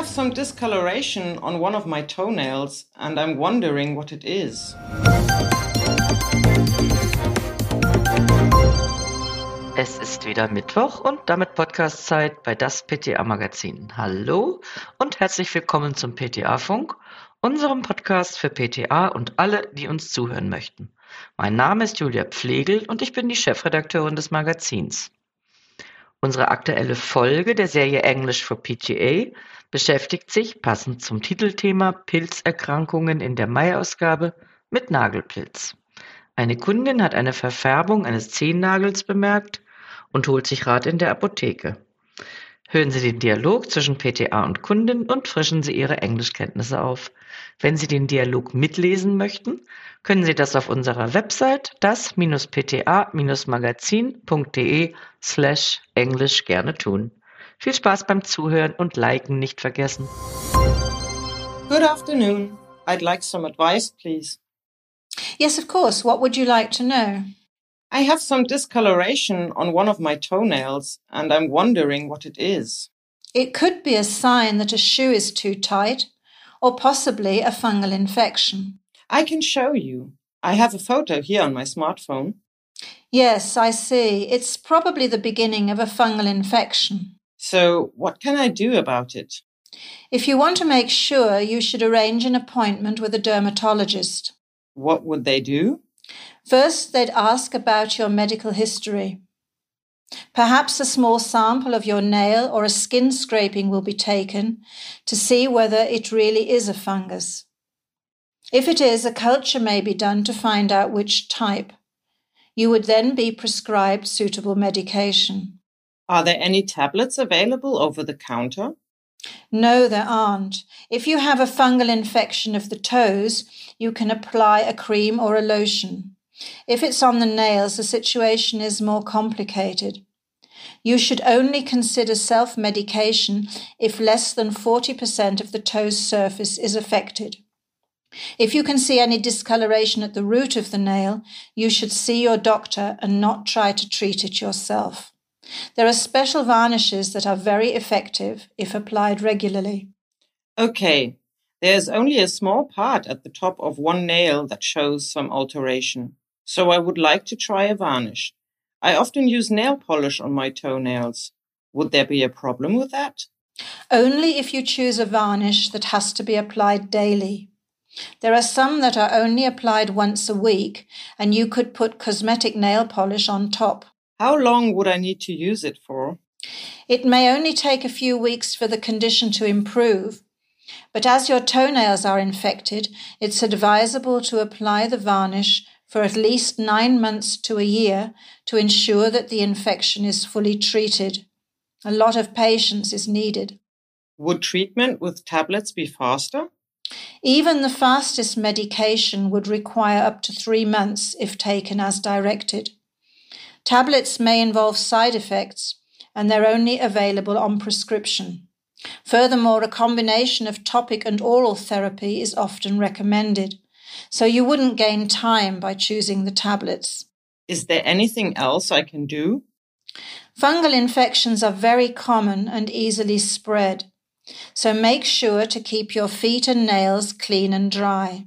have some discoloration on one of my toenails and I'm wondering what it is. Es ist wieder Mittwoch und damit Podcastzeit bei das PTA Magazin. Hallo und herzlich willkommen zum PTA Funk, unserem Podcast für PTA und alle, die uns zuhören möchten. Mein Name ist Julia Pflegel und ich bin die Chefredakteurin des Magazins. Unsere aktuelle Folge der Serie English for PTA beschäftigt sich, passend zum Titelthema Pilzerkrankungen in der Mai-Ausgabe, mit Nagelpilz. Eine Kundin hat eine Verfärbung eines Zehennagels bemerkt und holt sich Rat in der Apotheke. Hören Sie den Dialog zwischen PTA und Kundin und frischen Sie Ihre Englischkenntnisse auf. Wenn Sie den Dialog mitlesen möchten, können Sie das auf unserer Website das-pta-magazin.de slash englisch gerne tun. Viel Spaß beim Zuhören und Liken nicht vergessen. Good afternoon. I'd like some advice, please. Yes, of course. What would you like to know? I have some discoloration on one of my toenails and I'm wondering what it is. It could be a sign that a shoe is too tight or possibly a fungal infection. I can show you. I have a photo here on my smartphone. Yes, I see. It's probably the beginning of a fungal infection. So, what can I do about it? If you want to make sure, you should arrange an appointment with a dermatologist. What would they do? First, they'd ask about your medical history. Perhaps a small sample of your nail or a skin scraping will be taken to see whether it really is a fungus. If it is, a culture may be done to find out which type. You would then be prescribed suitable medication. Are there any tablets available over the counter? No, there aren't. If you have a fungal infection of the toes, you can apply a cream or a lotion. If it's on the nails, the situation is more complicated. You should only consider self medication if less than 40% of the toe's surface is affected. If you can see any discoloration at the root of the nail, you should see your doctor and not try to treat it yourself. There are special varnishes that are very effective if applied regularly. Okay, there's only a small part at the top of one nail that shows some alteration, so I would like to try a varnish. I often use nail polish on my toenails. Would there be a problem with that? Only if you choose a varnish that has to be applied daily. There are some that are only applied once a week, and you could put cosmetic nail polish on top. How long would I need to use it for? It may only take a few weeks for the condition to improve, but as your toenails are infected, it's advisable to apply the varnish for at least nine months to a year to ensure that the infection is fully treated. A lot of patience is needed. Would treatment with tablets be faster? Even the fastest medication would require up to three months if taken as directed. Tablets may involve side effects and they're only available on prescription. Furthermore, a combination of topic and oral therapy is often recommended, so you wouldn't gain time by choosing the tablets. Is there anything else I can do? Fungal infections are very common and easily spread. So make sure to keep your feet and nails clean and dry.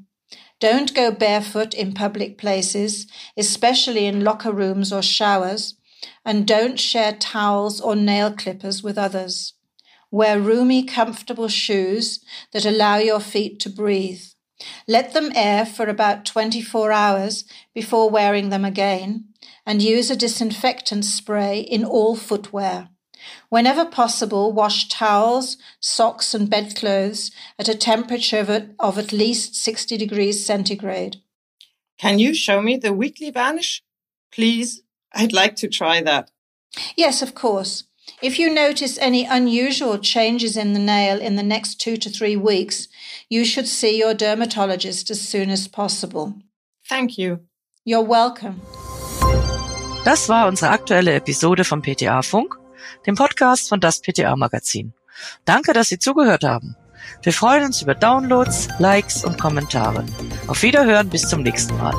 Don't go barefoot in public places, especially in locker rooms or showers, and don't share towels or nail clippers with others. Wear roomy, comfortable shoes that allow your feet to breathe. Let them air for about 24 hours before wearing them again, and use a disinfectant spray in all footwear. Whenever possible, wash towels, socks, and bedclothes at a temperature of, of at least 60 degrees centigrade. Can you show me the weekly vanish? Please, I'd like to try that. Yes, of course. If you notice any unusual changes in the nail in the next two to three weeks, you should see your dermatologist as soon as possible. Thank you. You're welcome. Das war unsere aktuelle Episode vom PTA Funk. dem Podcast von das PTA Magazin. Danke, dass Sie zugehört haben. Wir freuen uns über Downloads, Likes und Kommentare. Auf Wiederhören bis zum nächsten Mal.